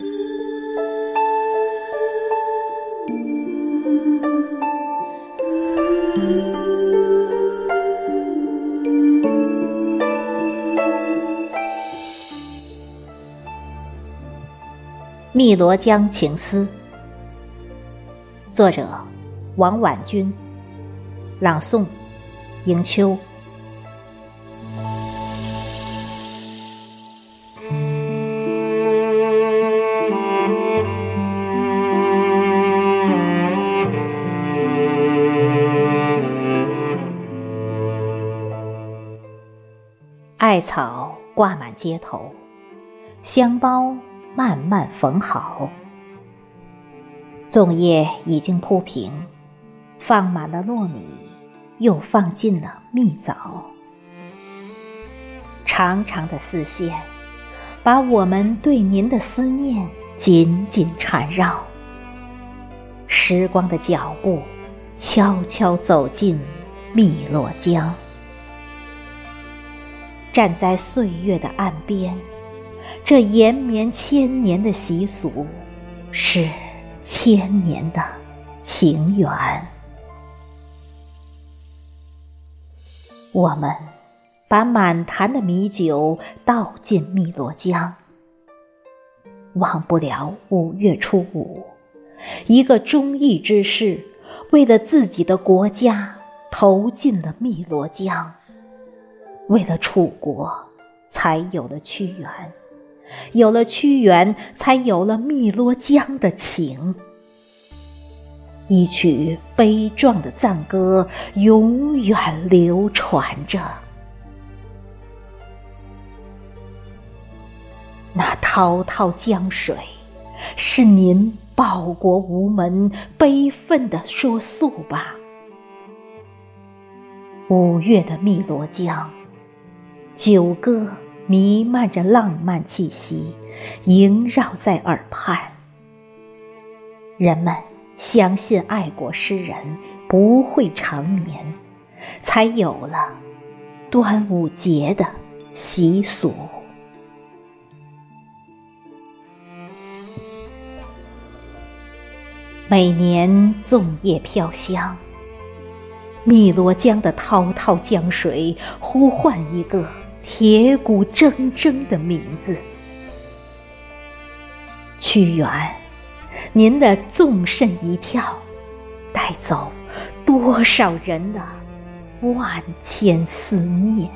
《汨罗江情思》作者：王婉君，朗诵：迎秋。艾草挂满街头，香包。慢慢缝好，粽叶已经铺平，放满了糯米，又放进了蜜枣。长长的丝线，把我们对您的思念紧紧缠绕。时光的脚步，悄悄走进汨罗江，站在岁月的岸边。这延绵千年的习俗，是千年的情缘。我们把满坛的米酒倒进汨罗江，忘不了五月初五，一个忠义之士为了自己的国家投进了汨罗江，为了楚国才有了屈原。有了屈原，才有了汨罗江的情。一曲悲壮的赞歌，永远流传着。那滔滔江水，是您报国无门、悲愤的说诉吧？五月的汨罗江，九歌。弥漫着浪漫气息，萦绕在耳畔。人们相信爱国诗人不会长眠，才有了端午节的习俗。每年粽叶飘香，汨罗江的滔滔江水呼唤一个。铁骨铮铮的名字，屈原，您的纵身一跳，带走多少人的万千思念。